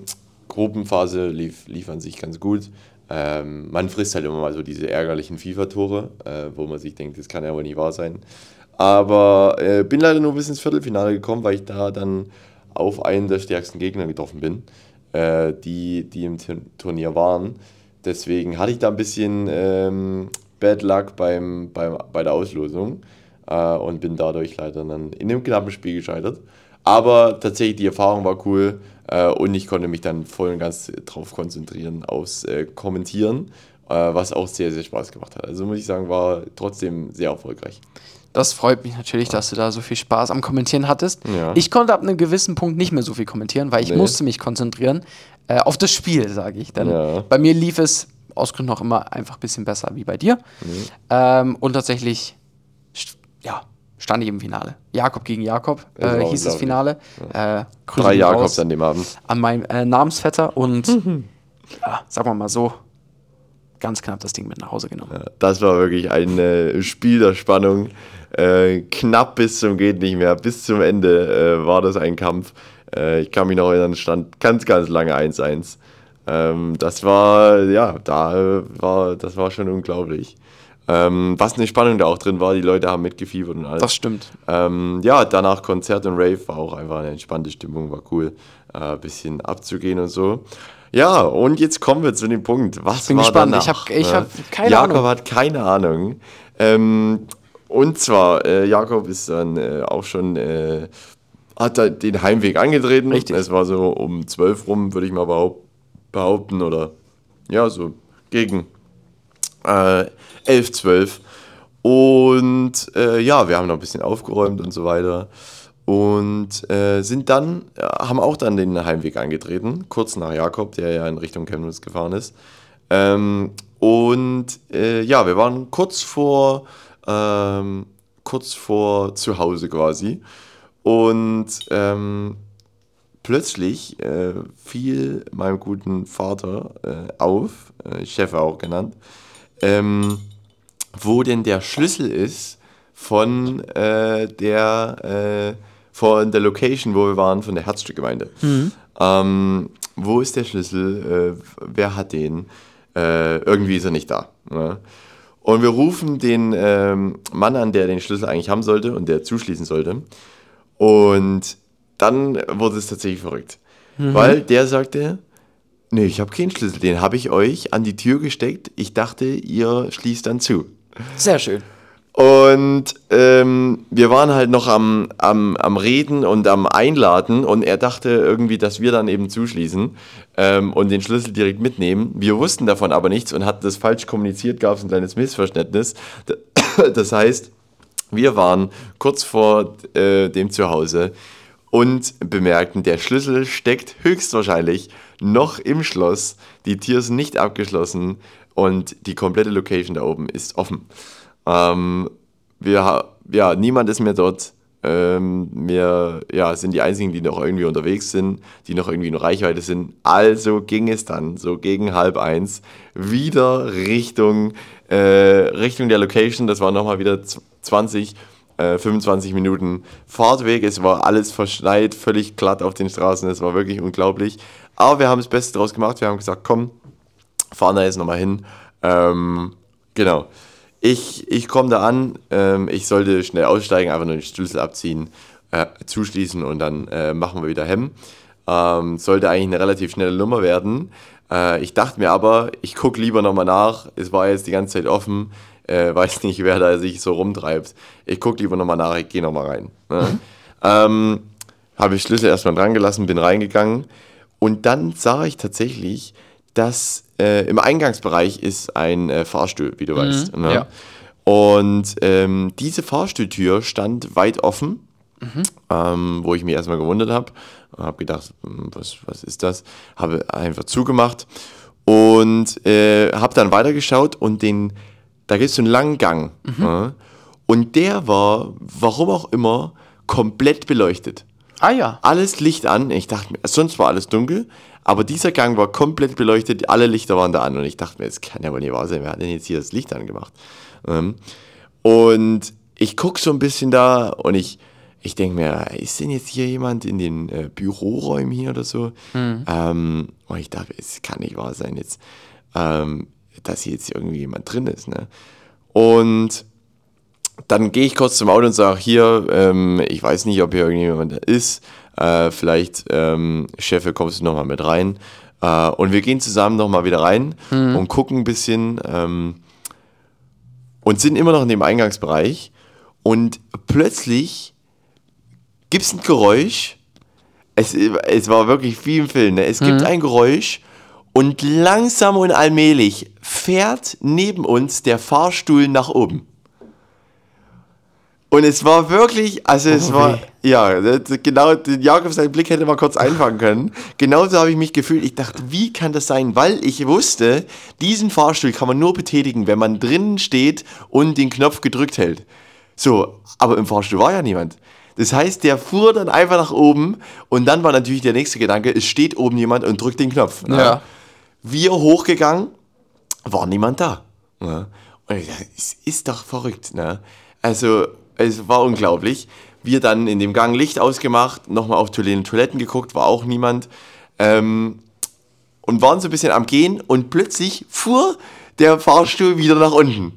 Gruppenphase lief, lief an sich ganz gut. Ähm, man frisst halt immer mal so diese ärgerlichen FIFA-Tore, äh, wo man sich denkt, das kann ja wohl nicht wahr sein. Aber äh, bin leider nur bis ins Viertelfinale gekommen, weil ich da dann auf einen der stärksten Gegner getroffen bin, äh, die, die im Turnier waren. Deswegen hatte ich da ein bisschen ähm, Bad Luck beim, beim, bei der Auslosung äh, und bin dadurch leider dann in dem knappen Spiel gescheitert. Aber tatsächlich, die Erfahrung war cool äh, und ich konnte mich dann voll und ganz drauf konzentrieren, aufs äh, Kommentieren, äh, was auch sehr, sehr Spaß gemacht hat. Also muss ich sagen, war trotzdem sehr erfolgreich. Das freut mich natürlich, dass du da so viel Spaß am Kommentieren hattest. Ja. Ich konnte ab einem gewissen Punkt nicht mehr so viel kommentieren, weil ich nee. musste mich konzentrieren äh, auf das Spiel, sage ich. Denn ja. bei mir lief es aus Gründen auch immer einfach ein bisschen besser wie bei dir. Mhm. Ähm, und tatsächlich, ja, stand ich im Finale. Jakob gegen Jakob äh, hieß das Finale. Ja. Äh, Drei Jakobs an dem Abend. An meinem äh, Namensvetter und mhm. ja, sagen wir mal so, ganz knapp das Ding mit nach Hause genommen. Ja, das war wirklich ein äh, Spiel der Spannung. Äh, knapp bis zum geht nicht mehr, bis zum Ende äh, war das ein Kampf. Ich kann mich noch erinnern, stand ganz, ganz lange 1-1. Ähm, das war, ja, da war, das war schon unglaublich. Ähm, was eine Spannung da auch drin war, die Leute haben mitgefiebert und alles. Das stimmt. Ähm, ja, danach Konzert und Rave war auch einfach eine entspannte Stimmung, war cool, ein äh, bisschen abzugehen und so. Ja, und jetzt kommen wir zu dem Punkt. Was ich bin war gespannt. Danach? Ich habe ich hab keine Jakob Ahnung. Jakob hat keine Ahnung. Ähm, und zwar, äh, Jakob ist dann äh, auch schon, äh, hat da den Heimweg angetreten. Richtig. Es war so um 12 rum, würde ich mal behaupten, oder ja, so gegen äh, 11, 12. Und äh, ja, wir haben noch ein bisschen aufgeräumt und so weiter. Und äh, sind dann, haben auch dann den Heimweg angetreten, kurz nach Jakob, der ja in Richtung Chemnitz gefahren ist. Ähm, und äh, ja, wir waren kurz vor ähm, kurz vor zu Hause quasi. Und ähm, plötzlich äh, fiel meinem guten Vater äh, auf, äh, Chef auch genannt, ähm, wo denn der Schlüssel ist von äh, der äh, von der Location, wo wir waren, von der Herzstückgemeinde. Mhm. Ähm, wo ist der Schlüssel? Äh, wer hat den? irgendwie ist er nicht da. Ne? Und wir rufen den ähm, Mann an, der den Schlüssel eigentlich haben sollte und der zuschließen sollte. Und dann wurde es tatsächlich verrückt. Mhm. Weil der sagte, nee, ich habe keinen Schlüssel, den habe ich euch an die Tür gesteckt. Ich dachte, ihr schließt dann zu. Sehr schön. Und ähm, wir waren halt noch am, am, am Reden und am Einladen und er dachte irgendwie, dass wir dann eben zuschließen ähm, und den Schlüssel direkt mitnehmen. Wir wussten davon aber nichts und hatten das falsch kommuniziert, gab es ein kleines Missverständnis. Das heißt, wir waren kurz vor äh, dem Zuhause und bemerkten, der Schlüssel steckt höchstwahrscheinlich noch im Schloss, die Tür ist nicht abgeschlossen und die komplette Location da oben ist offen. Ähm, wir, ja, niemand ist mehr dort. Ähm, wir ja, sind die Einzigen, die noch irgendwie unterwegs sind, die noch irgendwie in Reichweite sind. Also ging es dann so gegen halb eins wieder Richtung, äh, Richtung der Location. Das war nochmal wieder 20 äh, 25 Minuten Fahrtweg. Es war alles verschneit, völlig glatt auf den Straßen. Es war wirklich unglaublich. Aber wir haben das Beste draus gemacht. Wir haben gesagt, komm, fahren da jetzt nochmal hin. Ähm, genau. Ich, ich komme da an. Ähm, ich sollte schnell aussteigen, einfach nur den Schlüssel abziehen, äh, zuschließen und dann äh, machen wir wieder Hemm. Ähm, sollte eigentlich eine relativ schnelle Nummer werden. Äh, ich dachte mir aber, ich gucke lieber nochmal nach. Es war jetzt die ganze Zeit offen. Äh, weiß nicht, wer da sich so rumtreibt. Ich gucke lieber nochmal nach, ich gehe nochmal rein. Ne? Mhm. Ähm, Habe ich Schlüssel erstmal dran gelassen, bin reingegangen. Und dann sah ich tatsächlich, dass äh, im Eingangsbereich ist ein äh, Fahrstuhl, wie du mhm, weißt. Ne? Ja. Und ähm, diese Fahrstuhltür stand weit offen, mhm. ähm, wo ich mich erstmal gewundert habe. Habe gedacht, hm, was, was ist das? Habe einfach zugemacht und äh, habe dann weitergeschaut und den, da gibt es so einen langen Gang. Mhm. Äh, und der war, warum auch immer, komplett beleuchtet. Ah ja. Alles Licht an. Ich dachte mir, sonst war alles dunkel, aber dieser Gang war komplett beleuchtet, alle Lichter waren da an und ich dachte mir, es kann ja wohl nicht wahr sein, wer hat denn jetzt hier das Licht angemacht? Ähm, und ich gucke so ein bisschen da und ich, ich denke mir, ist denn jetzt hier jemand in den äh, Büroräumen hier oder so? Mhm. Ähm, und ich dachte, es kann nicht wahr sein jetzt, ähm, dass hier jetzt irgendwie jemand drin ist. Ne? Und dann gehe ich kurz zum Auto und sage, hier, ähm, ich weiß nicht, ob hier irgendjemand da ist. Äh, vielleicht, ähm, Chef, kommst du nochmal mit rein. Äh, und wir gehen zusammen nochmal wieder rein mhm. und gucken ein bisschen ähm, und sind immer noch in dem Eingangsbereich. Und plötzlich gibt es ein Geräusch. Es, es war wirklich wie im Film. Ne? Es gibt mhm. ein Geräusch und langsam und allmählich fährt neben uns der Fahrstuhl nach oben. Und es war wirklich, also es oh, war, weh. ja, genau, den Jakob seinen Blick hätte man kurz einfangen können. Genauso habe ich mich gefühlt. Ich dachte, wie kann das sein? Weil ich wusste, diesen Fahrstuhl kann man nur betätigen, wenn man drinnen steht und den Knopf gedrückt hält. So, aber im Fahrstuhl war ja niemand. Das heißt, der fuhr dann einfach nach oben und dann war natürlich der nächste Gedanke, es steht oben jemand und drückt den Knopf. Ne? Ja. Wir hochgegangen, war niemand da. Ne? Und ich dachte, es ist doch verrückt. Ne? Also, es war unglaublich. Wir dann in dem Gang Licht ausgemacht, nochmal auf Toiletten geguckt, war auch niemand. Ähm, und waren so ein bisschen am Gehen und plötzlich fuhr der Fahrstuhl wieder nach unten.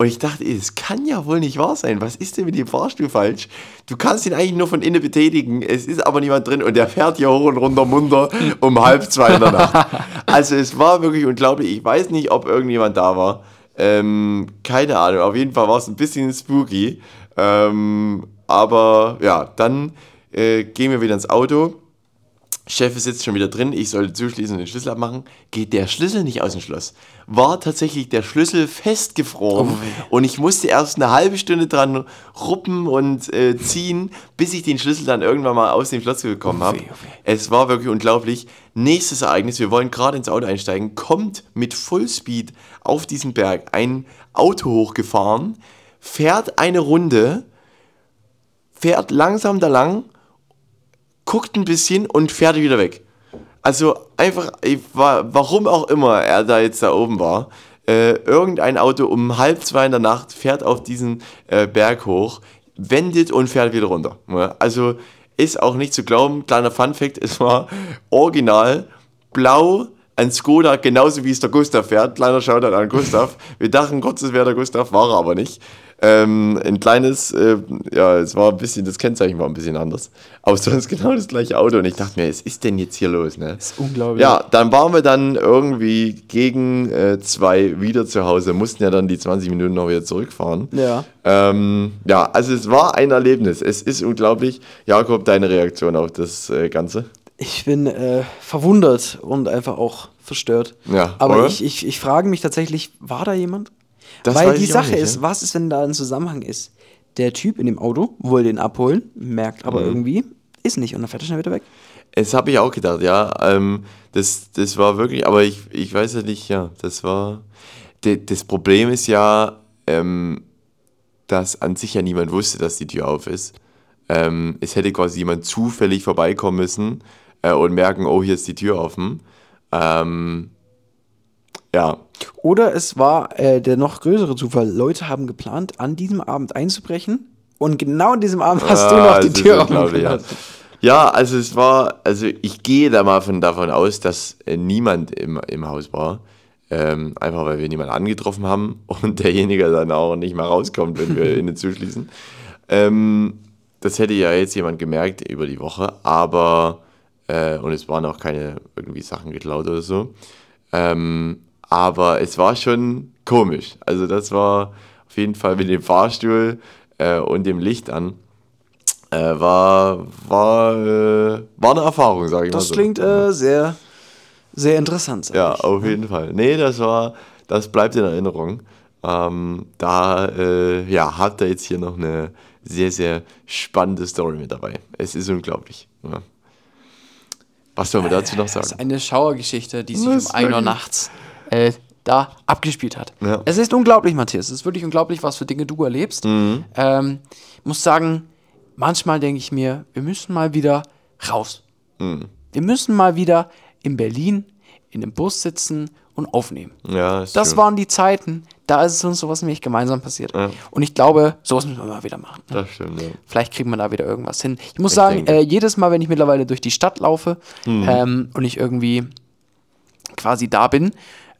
Und ich dachte, es kann ja wohl nicht wahr sein. Was ist denn mit dem Fahrstuhl falsch? Du kannst ihn eigentlich nur von innen betätigen. Es ist aber niemand drin und der fährt hier hoch und runter munter um halb zwei in der Nacht. Also es war wirklich unglaublich. Ich weiß nicht, ob irgendjemand da war. Ähm, keine Ahnung. Auf jeden Fall war es ein bisschen spooky. Ähm, aber ja, dann äh, gehen wir wieder ins Auto. Chef sitzt schon wieder drin, ich sollte zuschließen und den Schlüssel abmachen. Geht der Schlüssel nicht aus dem Schloss? War tatsächlich der Schlüssel festgefroren oh, und ich musste erst eine halbe Stunde dran ruppen und äh, ziehen, bis ich den Schlüssel dann irgendwann mal aus dem Schloss bekommen habe. Oh, es war wirklich unglaublich. Nächstes Ereignis, wir wollen gerade ins Auto einsteigen, kommt mit Fullspeed auf diesen Berg ein Auto hochgefahren fährt eine Runde, fährt langsam da lang, guckt ein bisschen und fährt wieder weg. Also einfach, war, warum auch immer er da jetzt da oben war, äh, irgendein Auto um halb zwei in der Nacht fährt auf diesen äh, Berg hoch, wendet und fährt wieder runter. Also ist auch nicht zu glauben, kleiner Fun Fact, es war original blau, ein Skoda, genauso wie es der Gustav fährt. Kleiner Shoutout an Gustav. Wir dachten kurz, es wäre der Gustav, war er aber nicht. Ähm, ein kleines, äh, ja, es war ein bisschen, das Kennzeichen war ein bisschen anders. Aber sonst genau das gleiche Auto. Und ich dachte mir, was ist denn jetzt hier los? Ne? Das ist unglaublich. Ja, dann waren wir dann irgendwie gegen äh, zwei wieder zu Hause, mussten ja dann die 20 Minuten noch wieder zurückfahren. Ja. Ähm, ja, also es war ein Erlebnis. Es ist unglaublich. Jakob, deine Reaktion auf das äh, Ganze? Ich bin äh, verwundert und einfach auch verstört. Ja, Aber ich, ich, ich frage mich tatsächlich, war da jemand? Das Weil die Sache nicht, ist, ja? was ist, wenn da ein Zusammenhang ist? Der Typ in dem Auto will den abholen, merkt aber mhm. irgendwie, ist nicht und dann fährt er schnell wieder weg. Das habe ich auch gedacht, ja. Ähm, das, das war wirklich, aber ich, ich weiß ja nicht, ja, das war. Das Problem ist ja, ähm, dass an sich ja niemand wusste, dass die Tür auf ist. Ähm, es hätte quasi jemand zufällig vorbeikommen müssen äh, und merken, oh, hier ist die Tür offen. Ähm, ja. Oder es war äh, der noch größere Zufall. Leute haben geplant, an diesem Abend einzubrechen Und genau an diesem Abend hast du Ah, noch die Tür unglaublich, ja. Ja, also es war, also ich gehe da mal von, davon aus, dass äh, niemand im, im Haus war. Ähm, einfach weil wir niemanden angetroffen haben und derjenige dann auch nicht mal rauskommt, wenn wir innen zuschließen. Ähm, das hätte ja jetzt jemand gemerkt über die Woche, aber äh, und es waren auch keine irgendwie Sachen geklaut oder so. Ähm, aber es war schon komisch. Also das war auf jeden Fall mit dem Fahrstuhl äh, und dem Licht an. Äh, war, war, äh, war eine Erfahrung, sage ich mal Das so. klingt äh, sehr, sehr interessant. Ja, ich. auf jeden Fall. Nee, das war, das bleibt in Erinnerung. Ähm, da äh, ja, habt ihr jetzt hier noch eine sehr, sehr spannende Story mit dabei. Es ist unglaublich. Ja. Was soll man dazu noch Das sagen? ist eine Schauergeschichte, die sich Das um 1 Uhr nachts äh, da abgespielt hat. Ja. Es ist unglaublich, Matthias. Es ist wirklich unglaublich, was für Dinge du erlebst. Mhm. Ähm, ich muss sagen, manchmal denke ich mir, wir müssen mal wieder raus. Mhm. Wir müssen mal wieder in Berlin in dem Bus sitzen und aufnehmen. Ja, Das schön. waren die Zeiten, da ist es uns sowas nämlich gemeinsam passiert. Ja. Und ich glaube, sowas müssen wir mal wieder machen. Das stimmt, ja. Vielleicht kriegen wir da wieder irgendwas hin. Ich muss Ich sagen, äh, jedes Mal, wenn ich mittlerweile durch die Stadt laufe Mhm. ähm, und ich irgendwie quasi da bin,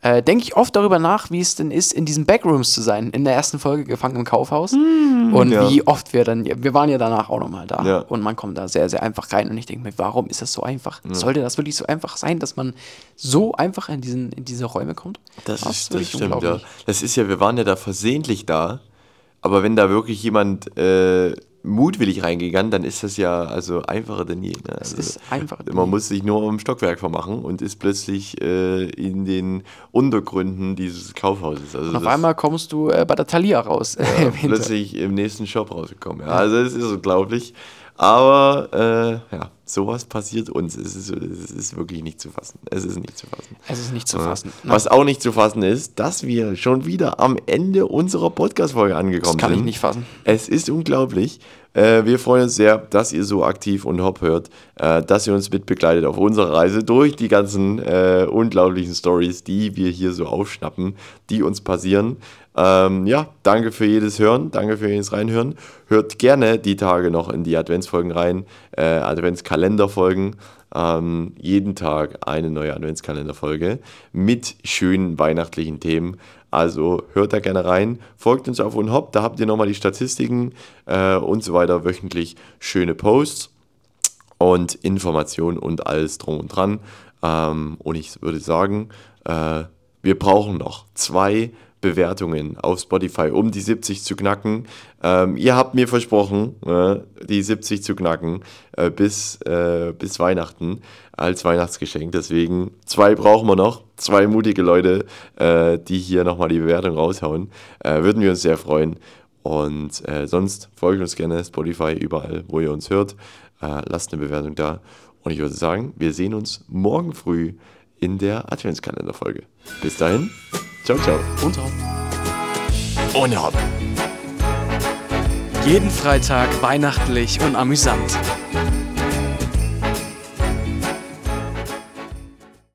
äh, denke ich oft darüber nach, wie es denn ist, in diesen Backrooms zu sein. In der ersten Folge Gefangen im Kaufhaus. und Mhm. ja. wie oft wir dann, wir waren ja danach auch nochmal da. Ja. Und man kommt da sehr, sehr einfach rein. Und ich denke mir, warum ist das so einfach? Sollte das wirklich so einfach sein, dass man so einfach in, diesen, in diese Räume kommt? Das, ist, das stimmt, ja. Das ist ja, wir waren ja da versehentlich da, aber wenn da wirklich jemand äh, mutwillig reingegangen, dann ist das ja also einfacher denn je. Ne? Also, ist einfacher Man je. muss sich nur um Stockwerk vermachen und ist plötzlich äh, in den Untergründen dieses Kaufhauses. Also Und auf einmal kommst du äh, bei der Thalia raus. ja, plötzlich im nächsten Shop rausgekommen. Ja, also es ist unglaublich. Aber äh, ja, sowas passiert uns. Es ist, es ist wirklich nicht zu fassen. Es ist nicht zu fassen. es ist nicht zu fassen. Was auch nicht zu fassen ist, dass wir schon wieder am Ende unserer Podcast-Folge angekommen Das kann sind. ich nicht fassen. Es ist unglaublich. Äh, wir freuen uns sehr, dass ihr so aktiv und hopp hört, äh, dass ihr uns mitbegleitet auf unserer Reise durch die ganzen äh, unglaublichen Stories, die wir hier so aufschnappen, die uns passieren. Ähm, ja, danke für jedes Hören, danke für jedes Reinhören. Hört gerne die Tage noch in die Adventsfolgen rein, äh, Adventskalenderfolgen. Ähm, jeden Tag eine neue Adventskalenderfolge mit schönen weihnachtlichen Themen. Also hört da gerne rein, folgt uns auf UnHop, da habt ihr nochmal die Statistiken äh, und so weiter, wöchentlich schöne Posts und Informationen und alles drum und dran. Ähm, und ich würde sagen, äh, wir brauchen noch zwei Bewertungen auf Spotify, um die 70 zu knacken. Ähm, ihr habt mir versprochen, äh, die 70 zu knacken äh, bis, äh, bis Weihnachten als Weihnachtsgeschenk. Deswegen zwei brauchen wir noch, zwei mutige Leute, äh, die hier nochmal die Bewertung raushauen. Äh, würden wir uns sehr freuen. Und äh, sonst folgt uns gerne Spotify überall, wo ihr uns hört. Lasst eine Bewertung da. Und ich würde sagen, wir sehen uns morgen früh in der Adventskalenderfolge. Bis dahin, ciao, ciao. Und auch. Und hopp. Jeden Freitag weihnachtlich und amüsant.